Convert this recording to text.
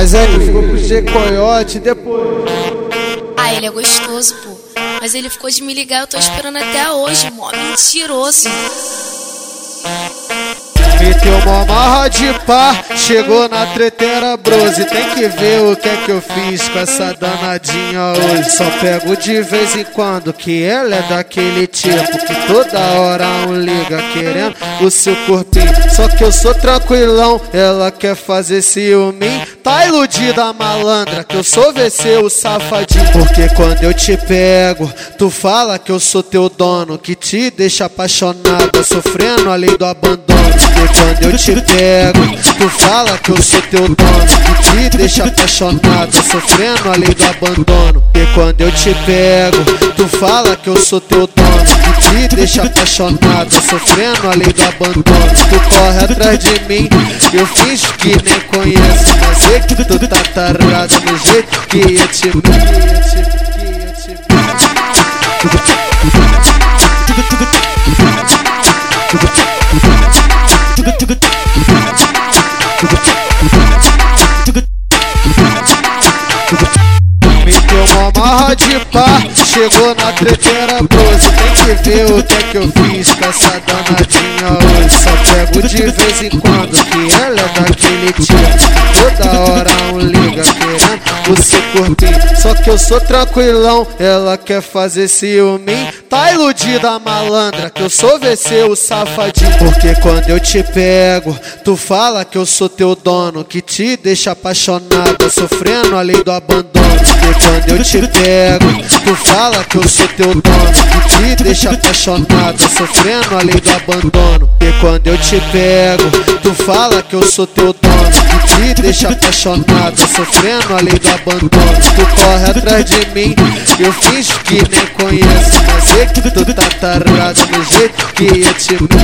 Mas aí ficou pro G Coyote depois. Ah, ele é gostoso, pô. Mas ele ficou de me ligar, eu tô esperando até hoje, mó mentiroso. Meteu uma marra de pá, chegou na treteira brose. Tem que ver o que é que eu fiz com essa danadinha hoje. Só pego de vez em quando, que ela é daquele tipo que toda hora um liga querendo o seu corpinho. Só que eu sou tranquilão, ela quer fazer ciúme. Tá iludida malandra, que eu sou VC o safadinho. Porque quando eu te pego, tu fala que eu sou teu dono, que te deixa apaixonada, sofrendo a lei do abandono. Porque quando eu te pego, tu fala que eu sou teu dono, que te deixa apaixonada, sofrendo a lei do abandono. Porque quando eu te pego, tu fala que eu sou teu dono, que te deixa apaixonada, sofrendo a lei do abandono. Tu corre atrás de mim, eu finjo que nem conheço, mas sei que tu tá tarado no jeito que eu te que chegou na treteira brose. Tem que ver o que é que eu fiz com essa danadinha hoje. Só pego de vez em quando, que ela é daquele tipo. Toda hora um liga querendo o seu corpinho. Só que eu sou tranquilão, ela quer fazer ciúme. Tá iludida malandra, que eu sou VC o safadinho. Porque quando eu te pego, tu fala que eu sou teu dono, que te deixa apaixonada, sofrendo a lei do abandono. Porque quando eu te pego, tu fala que eu sou teu dono. E te deixa apaixonado, sofrendo além do abandono. E quando eu te pego, tu fala que eu sou teu dono. E te deixa apaixonado, sofrendo além do abandono. Tu corre atrás de mim, eu fiz que nem conheço. Mas é que tu tá tarado no jeito que eu te meto.